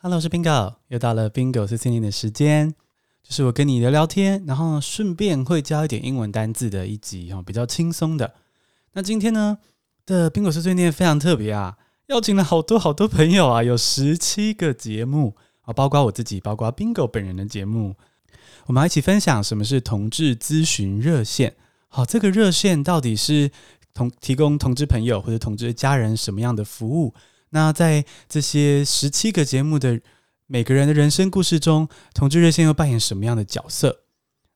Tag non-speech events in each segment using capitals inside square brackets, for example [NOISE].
Hello，我是 Bingo，又到了 Bingo 碎碎念的时间，就是我跟你聊聊天，然后顺便会教一点英文单字的一集哦，比较轻松的。那今天呢的 Bingo 碎碎念非常特别啊，邀请了好多好多朋友啊，有十七个节目啊，包括我自己，包括 Bingo 本人的节目，我们要一起分享什么是同志咨询热线。好，这个热线到底是同提供同志朋友或者同志家人什么样的服务？那在这些十七个节目的每个人的人生故事中，同志热线又扮演什么样的角色？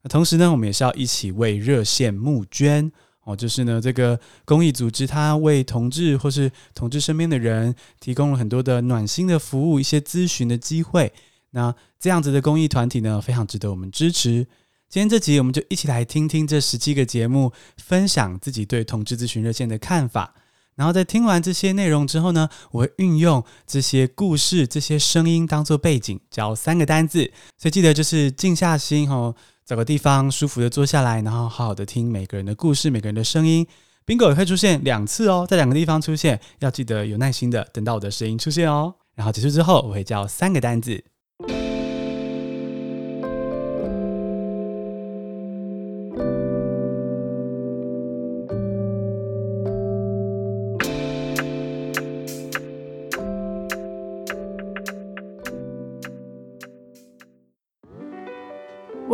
同时呢，我们也是要一起为热线募捐哦。就是呢，这个公益组织它为同志或是同志身边的人提供了很多的暖心的服务，一些咨询的机会。那这样子的公益团体呢，非常值得我们支持。今天这集，我们就一起来听听这十七个节目，分享自己对同志咨询热线的看法。然后在听完这些内容之后呢，我会运用这些故事、这些声音当做背景，教三个单字。所以记得就是静下心哦，找个地方舒服的坐下来，然后好好的听每个人的故事、每个人的声音。Bingo 也会出现两次哦，在两个地方出现，要记得有耐心的等到我的声音出现哦。然后结束之后，我会教三个单字。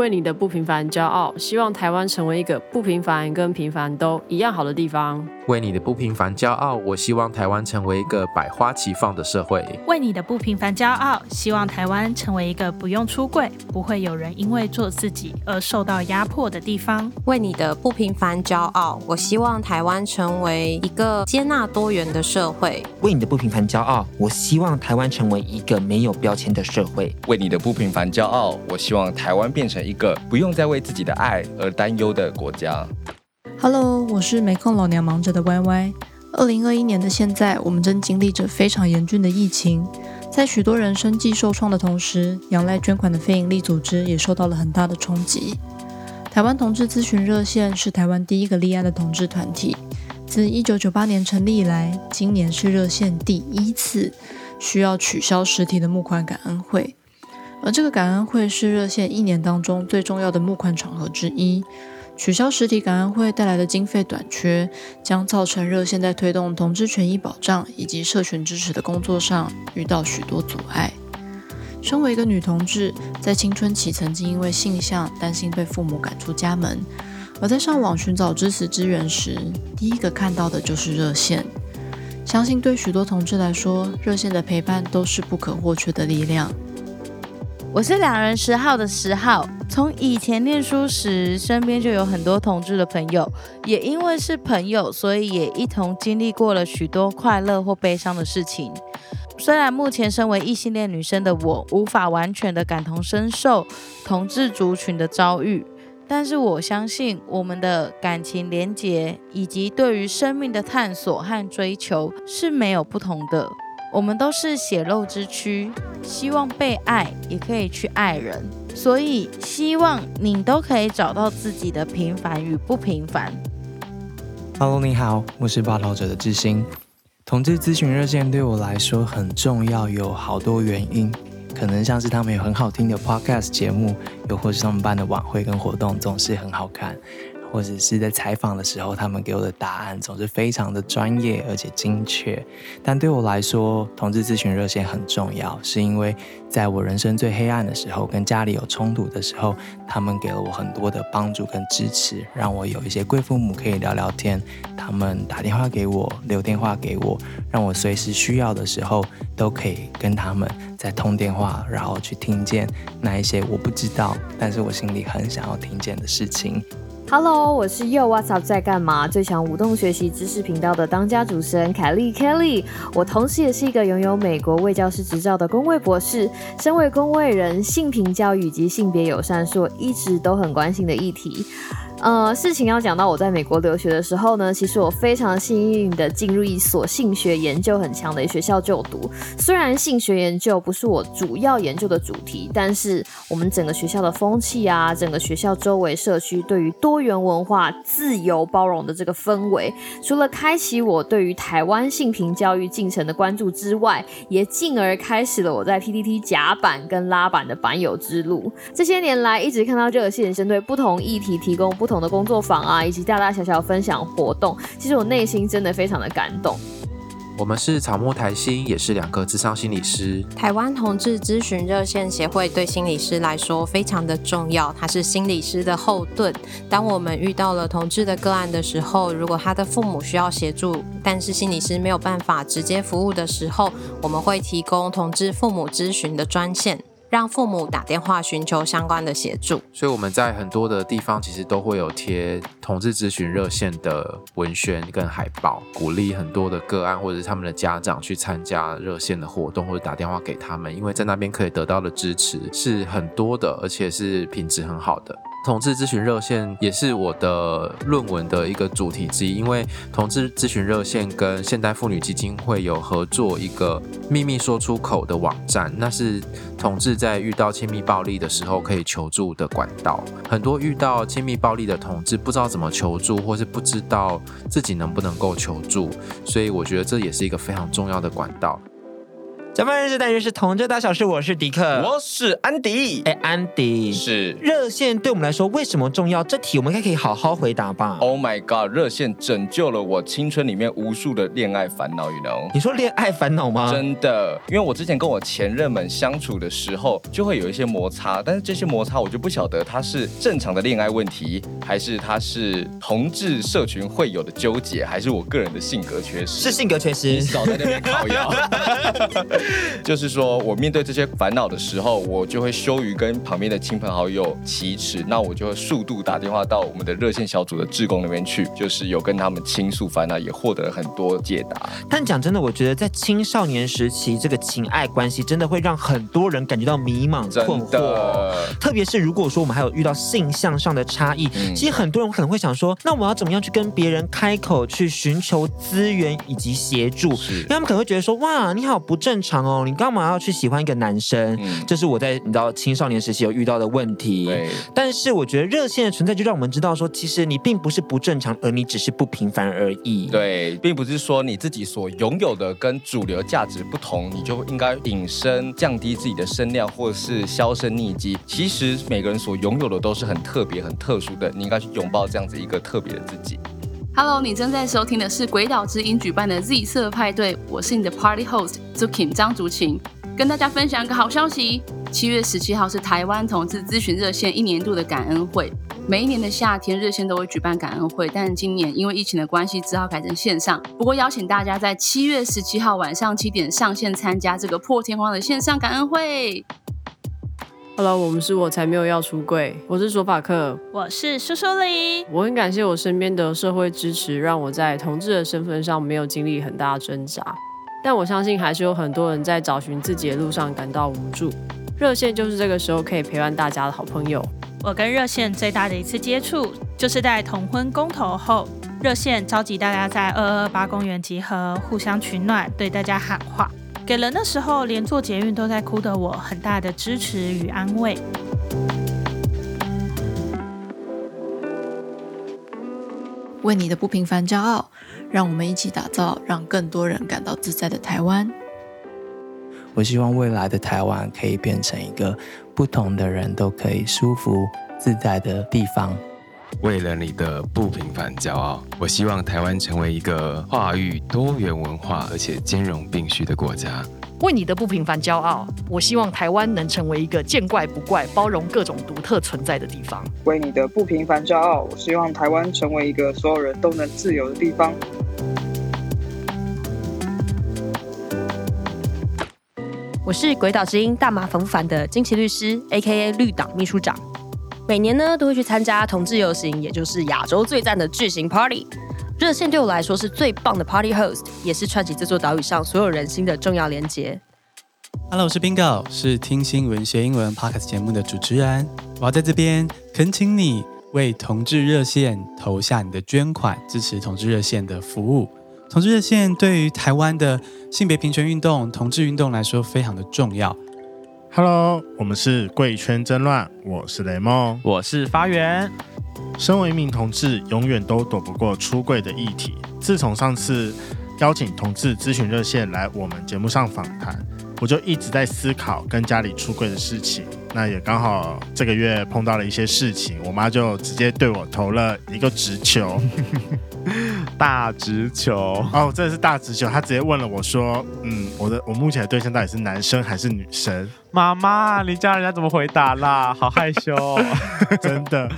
为你的不平凡骄傲，希望台湾成为一个不平凡跟平凡都一样好的地方。为你的不平凡骄傲，我希望台湾成为一个百花齐放的社会。为你的不平凡骄傲，希望台湾成为一个不用出柜、不会有人因为做自己而受到压迫的地方。为你的不平凡骄傲，我希望台湾成为一个接纳多元的社会。为你的不平凡骄傲，我希望台湾成为一个没有标签的社会。为你的不平凡骄傲，我希望台湾变成一个不用再为自己的爱而担忧的国家。Hello，我是没空老娘忙着的 YY。二零二一年的现在，我们正经历着非常严峻的疫情，在许多人生计受创的同时，仰赖捐款的非营利组织也受到了很大的冲击。台湾同志咨询热线是台湾第一个立案的同志团体，自一九九八年成立以来，今年是热线第一次需要取消实体的募款感恩会，而这个感恩会是热线一年当中最重要的募款场合之一。取消实体感恩会带来的经费短缺，将造成热线在推动同志权益保障以及社群支持的工作上遇到许多阻碍。身为一个女同志，在青春期曾经因为性向担心被父母赶出家门，而在上网寻找支持资源时，第一个看到的就是热线。相信对许多同志来说，热线的陪伴都是不可或缺的力量。我是两人十号的十号，从以前念书时，身边就有很多同志的朋友，也因为是朋友，所以也一同经历过了许多快乐或悲伤的事情。虽然目前身为异性恋女生的我，无法完全的感同身受同志族群的遭遇，但是我相信我们的感情连结以及对于生命的探索和追求是没有不同的。我们都是血肉之躯，希望被爱，也可以去爱人，所以希望你都可以找到自己的平凡与不平凡。Hello，你好，我是报道者的志兴。同志咨询热线对我来说很重要，有好多原因，可能像是他们有很好听的 Podcast 节目，又或是他们办的晚会跟活动总是很好看。或者是在采访的时候，他们给我的答案总是非常的专业而且精确。但对我来说，同志咨询热线很重要，是因为在我人生最黑暗的时候，跟家里有冲突的时候，他们给了我很多的帮助跟支持，让我有一些贵父母可以聊聊天。他们打电话给我，留电话给我，让我随时需要的时候都可以跟他们在通电话，然后去听见那一些我不知道，但是我心里很想要听见的事情。Hello，我是 Yo What's Up 在干嘛？最强舞动学习知识频道的当家主持人凯莉 Kelly。我同时也是一个拥有美国卫教师执照的公卫博士。身为公卫人，性平教育及性别友善是我一直都很关心的议题。呃，事情要讲到我在美国留学的时候呢，其实我非常幸运的进入一所性学研究很强的学校就读。虽然性学研究不是我主要研究的主题，但是我们整个学校的风气啊，整个学校周围社区对于多元文化、自由包容的这个氛围，除了开启我对于台湾性平教育进程的关注之外，也进而开始了我在 PTT 甲板跟拉板的板友之路。这些年来，一直看到热线针对不同议题提供不同的工作坊啊，以及大大小小分享活动，其实我内心真的非常的感动。我们是草木台心，也是两个智商心理师。台湾同志咨询热线协会对心理师来说非常的重要，它是心理师的后盾。当我们遇到了同志的个案的时候，如果他的父母需要协助，但是心理师没有办法直接服务的时候，我们会提供同志父母咨询的专线。让父母打电话寻求相关的协助，所以我们在很多的地方其实都会有贴同志咨询热线的文宣跟海报，鼓励很多的个案或者是他们的家长去参加热线的活动，或者打电话给他们，因为在那边可以得到的支持是很多的，而且是品质很好的。同志咨询热线也是我的论文的一个主题之一，因为同志咨询热线跟现代妇女基金会有合作一个秘密说出口的网站，那是同志在遇到亲密暴力的时候可以求助的管道。很多遇到亲密暴力的同志不知道怎么求助，或是不知道自己能不能够求助，所以我觉得这也是一个非常重要的管道。甲板日志，但愿是同志大小事。我是迪克，我是安迪。哎，安迪是热线对我们来说为什么重要？这题我们应该可以好好回答吧。Oh my god，热线拯救了我青春里面无数的恋爱烦恼，you know？你说恋爱烦恼吗？真的，因为我之前跟我前任们相处的时候，就会有一些摩擦，但是这些摩擦我就不晓得它是正常的恋爱问题，还是它是同志社群会有的纠结，还是我个人的性格缺失？是性格缺失。你少在那边靠腰。[LAUGHS] [LAUGHS] 就是说，我面对这些烦恼的时候，我就会羞于跟旁边的亲朋好友启齿，那我就会速度打电话到我们的热线小组的志工那边去，就是有跟他们倾诉烦恼，也获得了很多解答。但讲真的，我觉得在青少年时期，这个情爱关系真的会让很多人感觉到迷茫困惑，特别是如果说我们还有遇到性向上的差异，嗯，其实很多人可能会想说，那我要怎么样去跟别人开口去寻求资源以及协助？因为他们可能会觉得说，哇，你好不正常哦。你干嘛要去喜欢一个男生？嗯，这是我在你知道青少年时期有遇到的问题。但是我觉得热线的存在就让我们知道说，其实你并不是不正常，而你只是不平凡而已。对，并不是说你自己所拥有的跟主流价值不同，你就应该隐身、降低自己的声量，或是销声匿迹。其实每个人所拥有的都是很特别、很特殊的，你应该去拥抱这样子一个特别的自己。Hello，你正在收听的是鬼岛之音举办的 Z 色派对，我是你的 Party Host Zukin 张竹晴，跟大家分享一个好消息：七月十七号是台湾同志咨询热线一年度的感恩会。每一年的夏天，热线都会举办感恩会，但今年因为疫情的关系，只好改成线上。不过邀请大家在七月十七号晚上七点上线参加这个破天荒的线上感恩会。Hello，我们是我才没有要出柜，我是索法克，我是苏苏里。我很感谢我身边的社会支持，让我在同志的身份上没有经历很大的挣扎。但我相信还是有很多人在找寻自己的路上感到无助。热线就是这个时候可以陪伴大家的好朋友。我跟热线最大的一次接触，就是在同婚公投后，热线召集大家在二二八公园集合，互相取暖，对大家喊话。给了那时候连坐捷运都在哭的我很大的支持与安慰。为你的不平凡骄傲，让我们一起打造让更多人感到自在的台湾。我希望未来的台湾可以变成一个不同的人都可以舒服自在的地方。为了你的不平凡骄傲，我希望台湾成为一个跨域多元文化而且兼容并蓄的国家。为你的不平凡骄傲，我希望台湾能成为一个见怪不怪、包容各种独特存在的地方。为你的不平凡骄傲，我希望台湾成为一个所有人都能自由的地方。我是鬼岛之音大麻烦不烦的金奇律师，A.K.A 绿党秘书长。每年呢，都会去参加同志游行，也就是亚洲最赞的巨型 Party。热线对我来说是最棒的 Party Host，也是串起这座岛屿上所有人心的重要连结。Hello，我是 Bingo，是听新闻学英文 Podcast 节目的主持人。我要在这边恳请你为同志热线投下你的捐款，支持同志热线的服务。同志热线对于台湾的性别平权运动、同志运动来说非常的重要。Hello，我们是贵圈争乱，我是雷梦，我是发源。身为一名同志，永远都躲不过出柜的议题。自从上次邀请同志咨询热线来我们节目上访谈，我就一直在思考跟家里出柜的事情。那也刚好这个月碰到了一些事情，我妈就直接对我投了一个直球，[LAUGHS] 大直球哦，这是大直球。她直接问了我说：“嗯，我的我目前的对象到底是男生还是女生？”妈妈，你叫人家怎么回答啦？好害羞哦，[LAUGHS] 真的。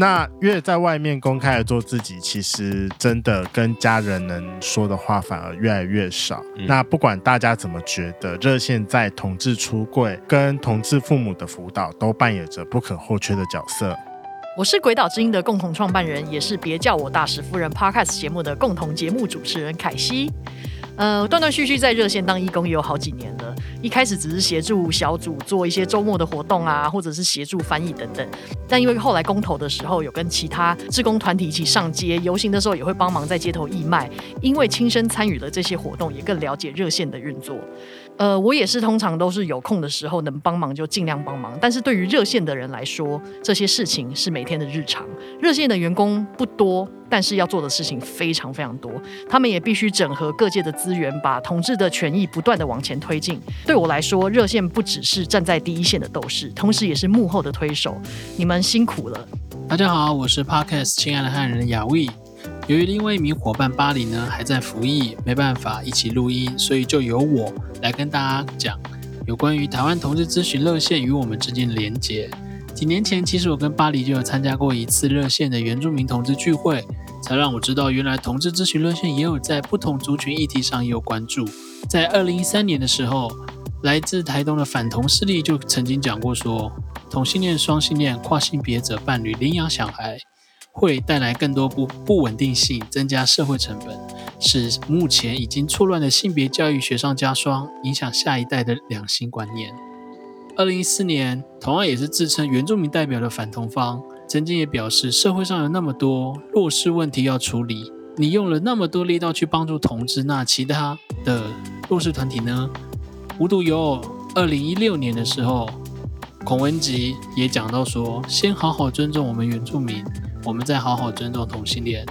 那越在外面公开的做自己，其实真的跟家人能说的话反而越来越少。嗯、那不管大家怎么觉得，热线在同志出柜跟同志父母的辅导都扮演着不可或缺的角色。我是鬼岛之音的共同创办人，也是别叫我大使夫人 Podcast 节目的共同节目主持人凯西。呃，断断续续在热线当义工也有好几年了。一开始只是协助小组做一些周末的活动啊，或者是协助翻译等等。但因为后来公投的时候，有跟其他志工团体一起上街游行的时候，也会帮忙在街头义卖。因为亲身参与了这些活动，也更了解热线的运作。呃，我也是通常都是有空的时候能帮忙就尽量帮忙。但是对于热线的人来说，这些事情是每天的日常。热线的员工不多，但是要做的事情非常非常多。他们也必须整合各界的资源，把同志的权益不断地往前推进。对我来说，热线不只是站在第一线的斗士，同时也是幕后的推手。你们辛苦了。大家好，我是 Podcast 亲爱的汉人雅威。由于另外一名伙伴巴黎呢还在服役，没办法一起录音，所以就由我来跟大家讲有关于台湾同志咨询热线与我们之间的连结。几年前，其实我跟巴黎就有参加过一次热线的原住民同志聚会，才让我知道原来同志咨询热线也有在不同族群议题上也有关注。在二零一三年的时候，来自台东的反同势力就曾经讲过说，同性恋、双性恋、跨性别者伴侣领养小孩。会带来更多不不稳定性，增加社会成本，使目前已经错乱的性别教育雪上加霜，影响下一代的两性观念。二零一四年，同样也是自称原住民代表的反同方，曾经也表示，社会上有那么多弱势问题要处理，你用了那么多力道去帮助同志，那其他的弱势团体呢？无独有偶，二零一六年的时候，孔文吉也讲到说，先好好尊重我们原住民。我们再好好尊重同性恋。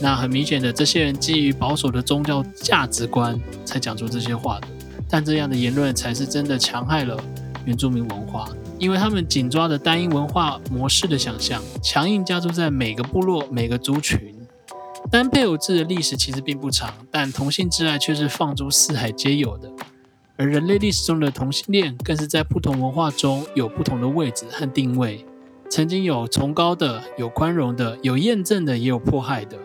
那很明显的，这些人基于保守的宗教价值观才讲出这些话的。但这样的言论才是真的强害了原住民文化，因为他们紧抓着单一文化模式的想象，强硬加注在每个部落、每个族群。单配偶制的历史其实并不长，但同性之爱却是放诸四海皆有的。而人类历史中的同性恋，更是在不同文化中有不同的位置和定位。曾经有崇高的，有宽容的，有验证的，也有迫害的。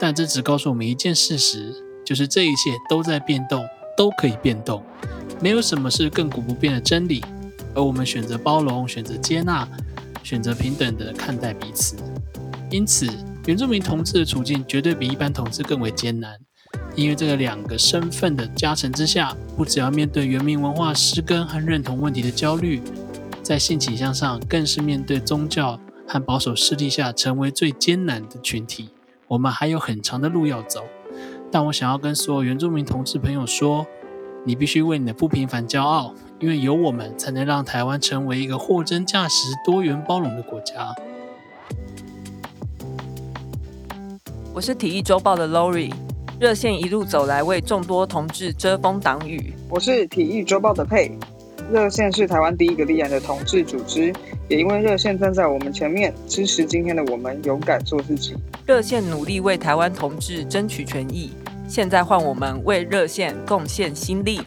但这只告诉我们一件事实，就是这一切都在变动，都可以变动，没有什么是亘古不变的真理。而我们选择包容，选择接纳，选择平等的看待彼此。因此，原住民同志的处境绝对比一般同志更为艰难，因为这个两个身份的加成之下，不只要面对原民文化失根和认同问题的焦虑。在性倾向上，更是面对宗教和保守势力下成为最艰难的群体。我们还有很长的路要走，但我想要跟所有原住民同志朋友说：你必须为你的不平凡骄傲，因为有我们，才能让台湾成为一个货真价实、多元包容的国家。我是体育周报的 Lori，热线一路走来，为众多同志遮风挡雨。我是体育周报的佩。热线是台湾第一个立案的同志组织，也因为热线站在我们前面，支持今天的我们勇敢做自己。热线努力为台湾同志争取权益，现在换我们为热线贡献心力。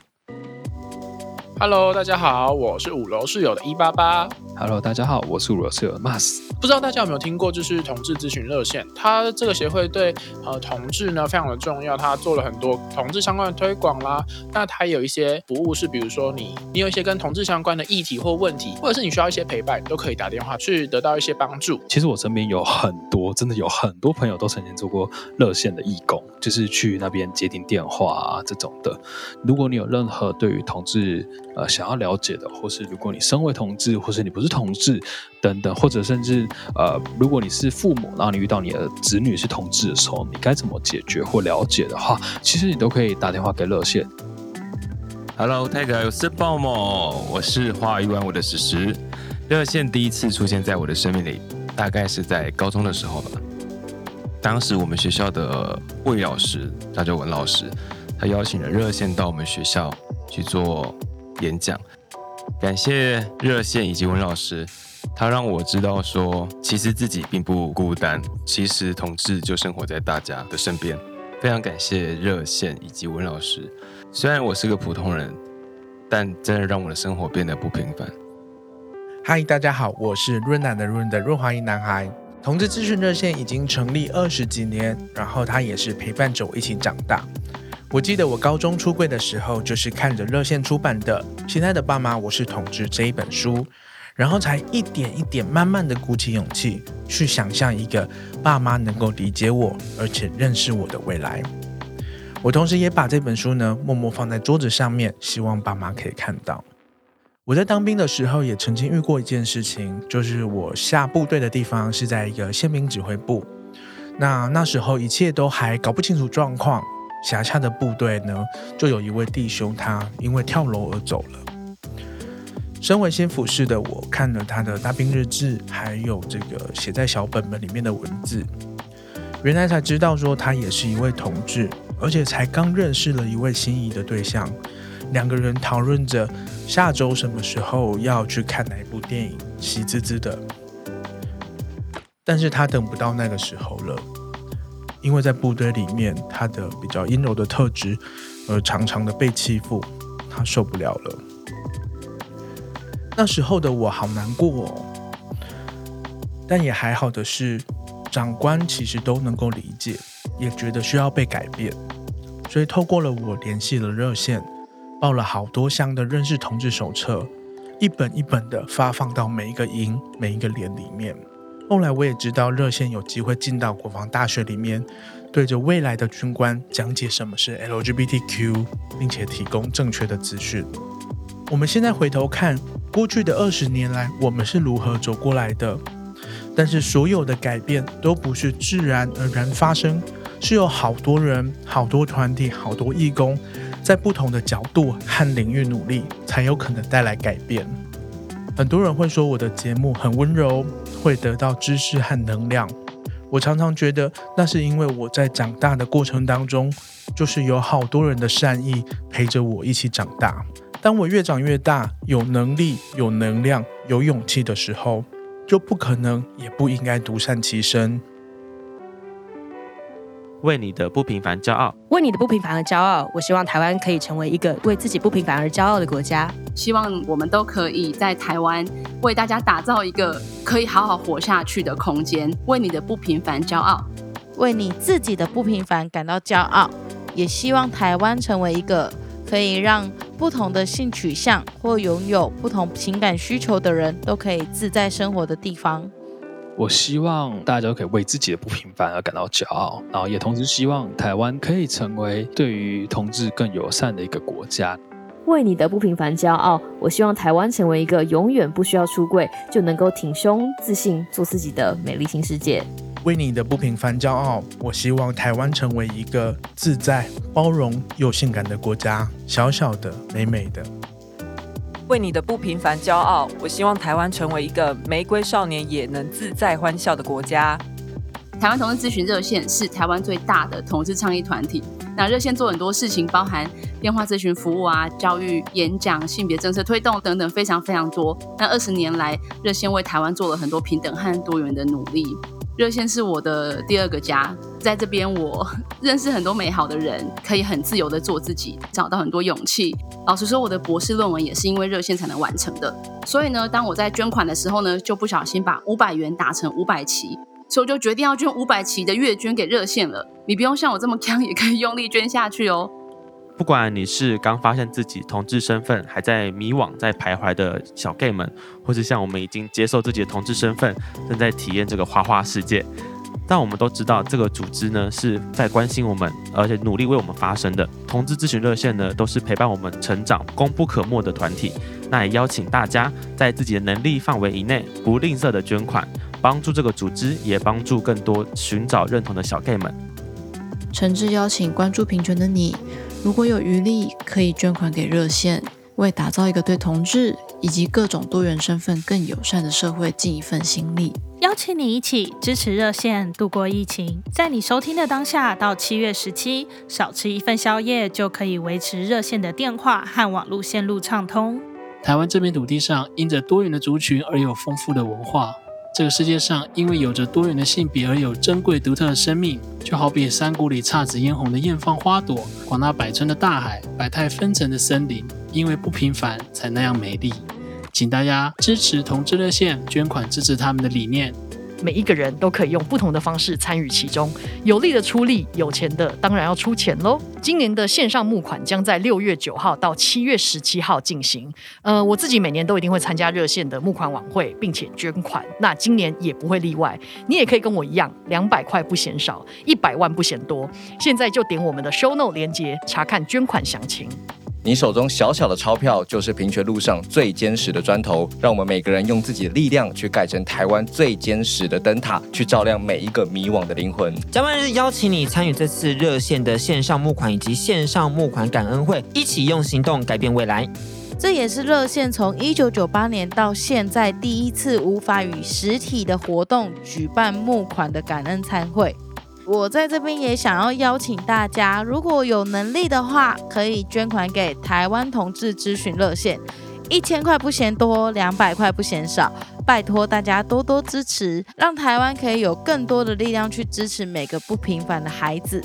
Hello，大家好，我是五楼室友的一八八。Hello，大家好，我是五楼室友的 Mas。不知道大家有没有听过，就是同志咨询热线，它这个协会对呃同志呢非常的重要，它做了很多同志相关的推广啦。那它有一些服务是，比如说你你有一些跟同志相关的议题或问题，或者是你需要一些陪伴，都可以打电话去得到一些帮助。其实我身边有很多，真的有很多朋友都曾经做过热线的义工，就是去那边接听电话啊这种的。如果你有任何对于同志呃想要了解的，或是如果你身为同志，或是你不是同志等等，或者甚至呃如果你是父母，然后你遇到你的子女是同志的时候，你该怎么解决或了解的话，其实你都可以打电话给热线。Hello，泰哥，我是鲍某，我是花一万五的史实。热线第一次出现在我的生命里，大概是在高中的时候吧。当时我们学校的物理老师，他叫文老师，他邀请了热线到我们学校去做演讲。感谢热线以及文老师，他让我知道说，其实自己并不孤单，其实同志就生活在大家的身边。非常感谢热线以及文老师。虽然我是个普通人，但真的让我的生活变得不平凡。嗨，大家好，我是润南的润的润滑一男孩。同志咨询热线已经成立二十几年，然后他也是陪伴着我一起长大。我记得我高中出柜的时候，就是看着热线出版的《亲爱的爸妈，我是同志》这一本书，然后才一点一点慢慢的鼓起勇气，去想象一个爸妈能够理解我，而且认识我的未来。我同时也把这本书呢，默默放在桌子上面，希望爸妈可以看到。我在当兵的时候也曾经遇过一件事情，就是我下部队的地方是在一个宪兵指挥部。那那时候一切都还搞不清楚状况，辖下的部队呢，就有一位弟兄他因为跳楼而走了。身为新辅士的我看了他的大兵日志，还有这个写在小本本里面的文字，原来才知道说他也是一位同志，而且才刚认识了一位心仪的对象。两个人讨论着下周什么时候要去看哪一部电影，喜滋滋的。但是他等不到那个时候了，因为在部队里面，他的比较阴柔的特质，而常常的被欺负，他受不了了。那时候的我好难过哦，但也还好的是，长官其实都能够理解，也觉得需要被改变，所以透过了我联系了热线。报了好多箱的认识同志手册，一本一本的发放到每一个营、每一个连里面。后来我也知道热线有机会进到国防大学里面，对着未来的军官讲解什么是 LGBTQ，并且提供正确的资讯。我们现在回头看过去的二十年来，我们是如何走过来的？但是所有的改变都不是自然而然发生，是有好多人、好多团体、好多义工。在不同的角度和领域努力，才有可能带来改变。很多人会说我的节目很温柔，会得到知识和能量。我常常觉得，那是因为我在长大的过程当中，就是有好多人的善意陪着我一起长大。当我越长越大，有能力、有能量、有勇气的时候，就不可能也不应该独善其身。为你的不平凡骄傲，为你的不平凡而骄傲。我希望台湾可以成为一个为自己不平凡而骄傲的国家。希望我们都可以在台湾为大家打造一个可以好好活下去的空间。为你的不平凡骄傲，为你自己的不平凡感到骄傲。也希望台湾成为一个可以让不同的性取向或拥有不同情感需求的人都可以自在生活的地方。我希望大家都可以为自己的不平凡而感到骄傲，然后也同时希望台湾可以成为对于同志更友善的一个国家。为你的不平凡骄傲，我希望台湾成为一个永远不需要出柜就能够挺胸自信做自己的美丽新世界。为你的不平凡骄傲，我希望台湾成为一个自在、包容又性感的国家，小小的、美美的。为你的不平凡骄傲，我希望台湾成为一个玫瑰少年也能自在欢笑的国家。台湾同志咨询热线是台湾最大的同志倡议团体。那热线做很多事情，包含电话咨询服务啊、教育、演讲、性别政策推动等等，非常非常多。那二十年来，热线为台湾做了很多平等和多元的努力。热线是我的第二个家，在这边我 [LAUGHS] 认识很多美好的人，可以很自由的做自己，找到很多勇气。老实说，我的博士论文也是因为热线才能完成的。所以呢，当我在捐款的时候呢，就不小心把五百元打成五百期，所以我就决定要捐五百期的月捐给热线了。你不用像我这么 [LAUGHS] 强，也可以用力捐下去哦。不管你是刚发现自己同志身份，还在迷惘、在徘徊的小 gay 们，或是像我们已经接受自己的同志身份，正在体验这个花花世界，但我们都知道，这个组织呢是在关心我们，而且努力为我们发声的。同志咨询热线呢，都是陪伴我们成长、功不可没的团体。那也邀请大家在自己的能力范围以内，不吝啬的捐款，帮助这个组织，也帮助更多寻找认同的小 gay 们。诚挚邀请关注平权的你，如果有余力，可以捐款给热线，为打造一个对同志以及各种多元身份更友善的社会尽一份心力。邀请你一起支持热线度过疫情，在你收听的当下到七月十七，少吃一份宵夜就可以维持热线的电话和网络线路畅通。台湾这片土地上，因着多元的族群而有丰富的文化。这个世界上，因为有着多元的性别而有珍贵独特的生命。就好比山谷里姹紫嫣红的艳放花朵，广纳百川的大海，百态纷呈的森林，因为不平凡才那样美丽。请大家支持同志热线，捐款支持他们的理念。每一个人都可以用不同的方式参与其中，有力的出力，有钱的当然要出钱喽。今年的线上募款将在六月九号到七月十七号进行。呃，我自己每年都一定会参加热线的募款晚会，并且捐款。那今年也不会例外。你也可以跟我一样，两百块不嫌少，一百万不嫌多。现在就点我们的 show note 连接，查看捐款详情。你手中小小的钞票，就是平权路上最坚实的砖头。让我们每个人用自己的力量，去盖成台湾最坚实的灯塔，去照亮每一个迷惘的灵魂。甲板日邀请你参与这次热线的线上募款以及线上募款感恩会，一起用行动改变未来。这也是热线从一九九八年到现在第一次无法与实体的活动举办募款的感恩餐会。我在这边也想要邀请大家，如果有能力的话，可以捐款给台湾同志咨询热线，一千块不嫌多，两百块不嫌少，拜托大家多多支持，让台湾可以有更多的力量去支持每个不平凡的孩子。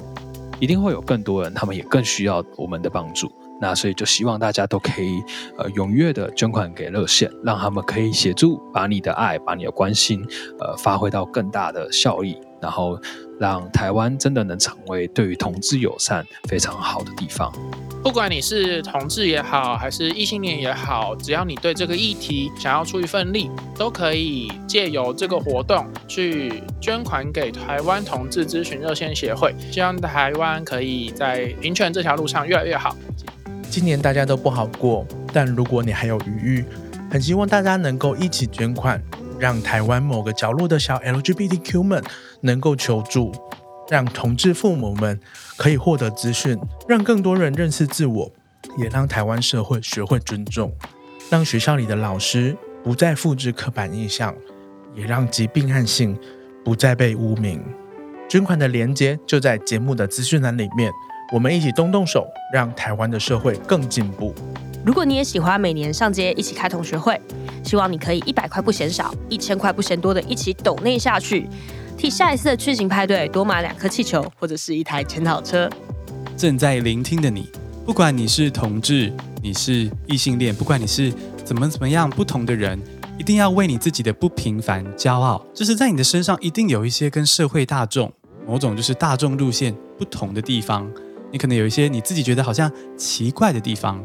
一定会有更多人，他们也更需要我们的帮助。那所以就希望大家都可以呃踊跃的捐款给热线，让他们可以协助把你的爱、把你的关心呃发挥到更大的效益，然后让台湾真的能成为对于同志友善非常好的地方。不管你是同志也好，还是异性恋也好，只要你对这个议题想要出一份力，都可以借由这个活动去捐款给台湾同志咨询热线协会，希望台湾可以在平权这条路上越来越好。今年大家都不好过，但如果你还有余裕，很希望大家能够一起捐款，让台湾某个角落的小 LGBTQ 们能够求助，让同志父母们可以获得资讯，让更多人认识自我，也让台湾社会学会尊重，让学校里的老师不再复制刻板印象，也让疾病和性不再被污名。捐款的链接就在节目的资讯栏里面。我们一起动动手，让台湾的社会更进步。如果你也喜欢每年上街一起开同学会，希望你可以一百块不嫌少，一千块不嫌多的一起抖内下去，替下一次的巨型派对多买两颗气球或者是一台检讨车。正在聆听的你，不管你是同志，你是异性恋，不管你是怎么怎么样不同的人，一定要为你自己的不平凡骄傲。就是在你的身上一定有一些跟社会大众某种就是大众路线不同的地方。你可能有一些你自己觉得好像奇怪的地方，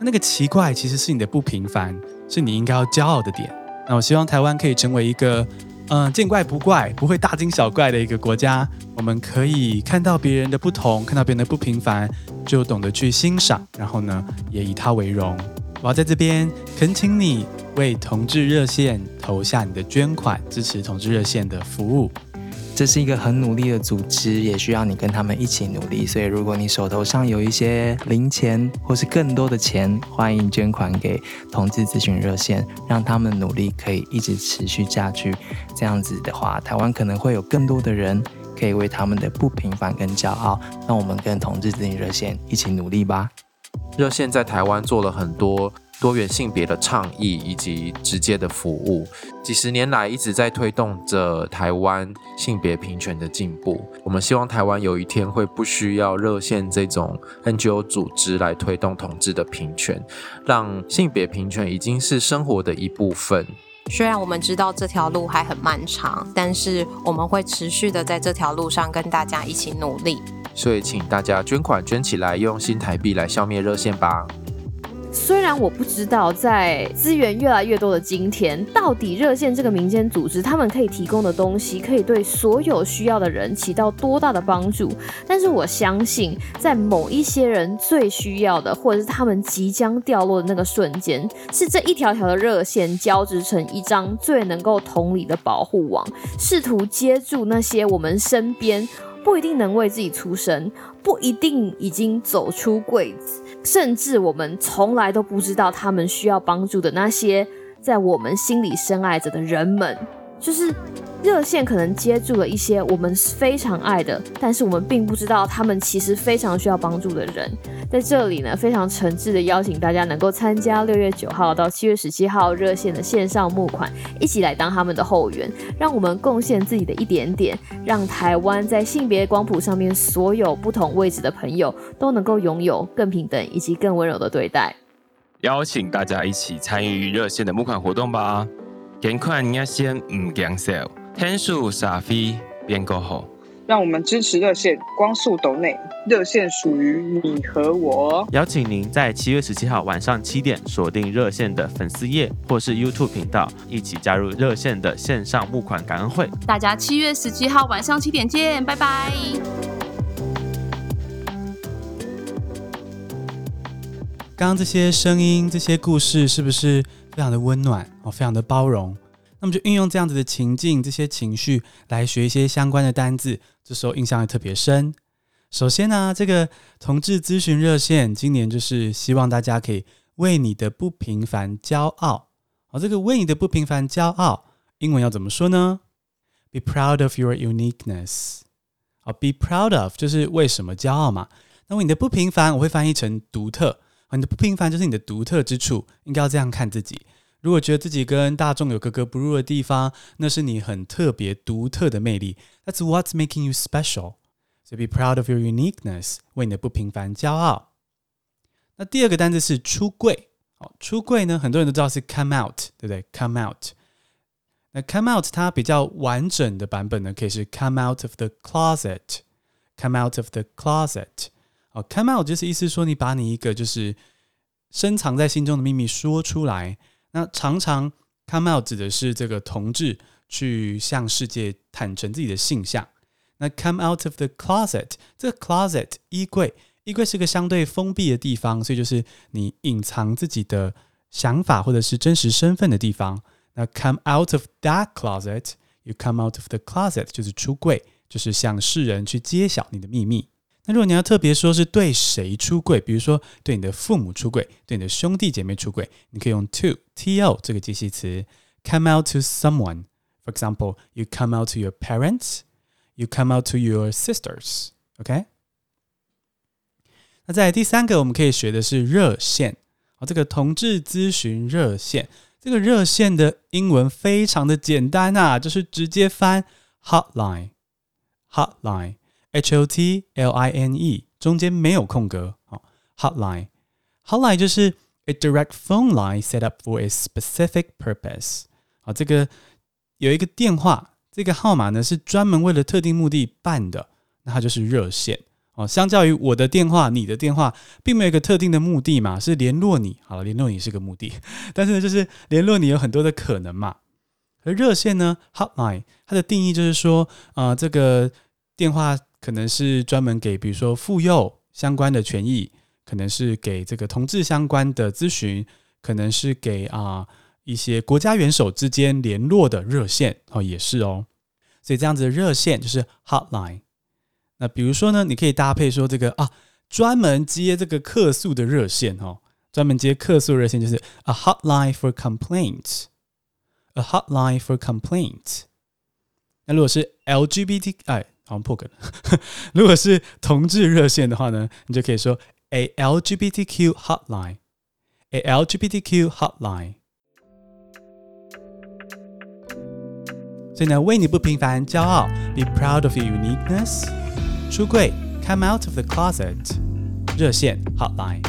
那那个奇怪其实是你的不平凡，是你应该要骄傲的点。那我希望台湾可以成为一个，嗯、见怪不怪，不会大惊小怪的一个国家。我们可以看到别人的不同，看到别人的不平凡，就懂得去欣赏，然后呢，也以他为荣。我要在这边恳请你为同志热线投下你的捐款，支持同志热线的服务。这是一个很努力的组织，也需要你跟他们一起努力。所以，如果你手头上有一些零钱或是更多的钱，欢迎捐款给同志咨询热线，让他们努力可以一直持续下去。这样子的话，台湾可能会有更多的人可以为他们的不平凡跟骄傲。让我们跟同志咨询热线一起努力吧。热线在台湾做了很多。多元性别的倡议以及直接的服务，几十年来一直在推动着台湾性别平权的进步。我们希望台湾有一天会不需要热线这种 NGO 组织来推动同志的平权，让性别平权已经是生活的一部分。虽然我们知道这条路还很漫长，但是我们会持续的在这条路上跟大家一起努力。所以，请大家捐款捐起来，用新台币来消灭热线吧。虽然我不知道在资源越来越多的今天，到底热线这个民间组织他们可以提供的东西，可以对所有需要的人起到多大的帮助，但是我相信，在某一些人最需要的，或者是他们即将掉落的那个瞬间，是这一条条的热线交织成一张最能够同理的保护网，试图接住那些我们身边不一定能为自己出声，不一定已经走出柜子。甚至我们从来都不知道他们需要帮助的那些在我们心里深爱着的人们，就是。热线可能接住了一些我们非常爱的，但是我们并不知道他们其实非常需要帮助的人。在这里呢，非常诚挚的邀请大家能够参加六月九号到七月十七号热线的线上募款，一起来当他们的后援，让我们贡献自己的一点点，让台湾在性别光谱上面所有不同位置的朋友都能够拥有更平等以及更温柔的对待。邀请大家一起参与热线的募款活动吧！捐款要先唔讲笑。天数傻飞变够好，让我们支持热线光速抖内，热线属于你和我。邀请您在七月十七号晚上七点锁定热线的粉丝页或是 YouTube 频道，一起加入热线的线上募款感恩会。大家七月十七号晚上七点见，拜拜。刚刚这些声音、这些故事，是不是非常的温暖哦？非常的包容。那么就运用这样子的情境，这些情绪来学一些相关的单字，这时候印象也特别深。首先呢、这个同志咨询热线今年就是希望大家可以为你的不平凡骄傲。好，这个为你的不平凡骄傲，英文要怎么说呢？Be proud of your uniqueness。好，Be proud of 就是为什么骄傲嘛？那为你的不平凡，我会翻译成独特。你的不平凡就是你的独特之处，应该要这样看自己。如果觉得自己跟大众有格格不入的地方，那是你很特别、独特的魅力。That's what's making you special. So be proud of your uniqueness，为你的不平凡骄傲。那第二个单词是出柜。哦，出柜呢，很多人都知道是 come out，对不对？come out。那 come out 它比较完整的版本呢，可以是 come out of the closet。come out of the closet。哦，come out 就是意思说你把你一个就是深藏在心中的秘密说出来。那常常 come out 指的是这个同志去向世界坦诚自己的性向。那 come out of the closet，这个 closet 衣柜，衣柜是个相对封闭的地方，所以就是你隐藏自己的想法或者是真实身份的地方。那 come out of that closet，you come out of the closet 就是出柜，就是向世人去揭晓你的秘密。那如果你要特别说是对谁出柜，比如说对你的父母出柜，对你的兄弟姐妹出柜，你可以用 to t o 这个介系词，come out to someone。For example, you come out to your parents, you come out to your sisters. OK？那在第三个，我们可以学的是热线。哦，这个同志咨询热线，这个热线的英文非常的简单啊，就是直接翻 hotline，hotline H O T L I N E 中间没有空格，好，Hotline，Hotline 就是 a direct phone line set up for a specific purpose。好，这个有一个电话，这个号码呢是专门为了特定目的办的，那它就是热线。哦，相较于我的电话，你的电话并没有一个特定的目的嘛，是联络你。好了，联络你是个目的，但是呢，就是联络你有很多的可能嘛。而热线呢，Hotline，它的定义就是说，啊、这个电话。可能是专门给，比如说妇幼相关的权益，可能是给这个同志相关的咨询，可能是给啊、一些国家元首之间联络的热线哦，也是哦。所以这样子的热线就是 hotline。那比如说呢，你可以搭配说这个啊，专门接这个客诉的热线哦，专门接客诉热线就是 a hotline for complaints，a hotline for complaints。那如果是 LGBT 哎。好像破梗了。如果是同志热线的话呢，你就可以说 [LAUGHS] a LGBTQ hotline，a LGBTQ hotline。所以呢，为你不平凡骄傲，be proud of your uniqueness。出柜，come out of the closet。热线 hotline。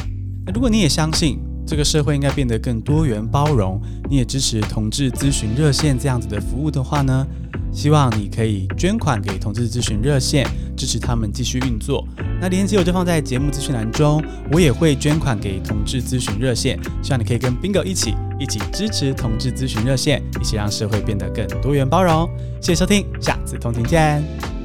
那如果你也相信 这个社会应该变得更多元包容，你也支持同志咨询热线这样子的服务的话呢，希望你可以捐款给同志咨询热线，支持他们继续运作。那链接我就放在节目资讯栏中，我也会捐款给同志咨询热线，希望你可以跟 Bingo 一起一起支持同志咨询热线，一起让社会变得更多元包容。谢谢收听，下次同庭见。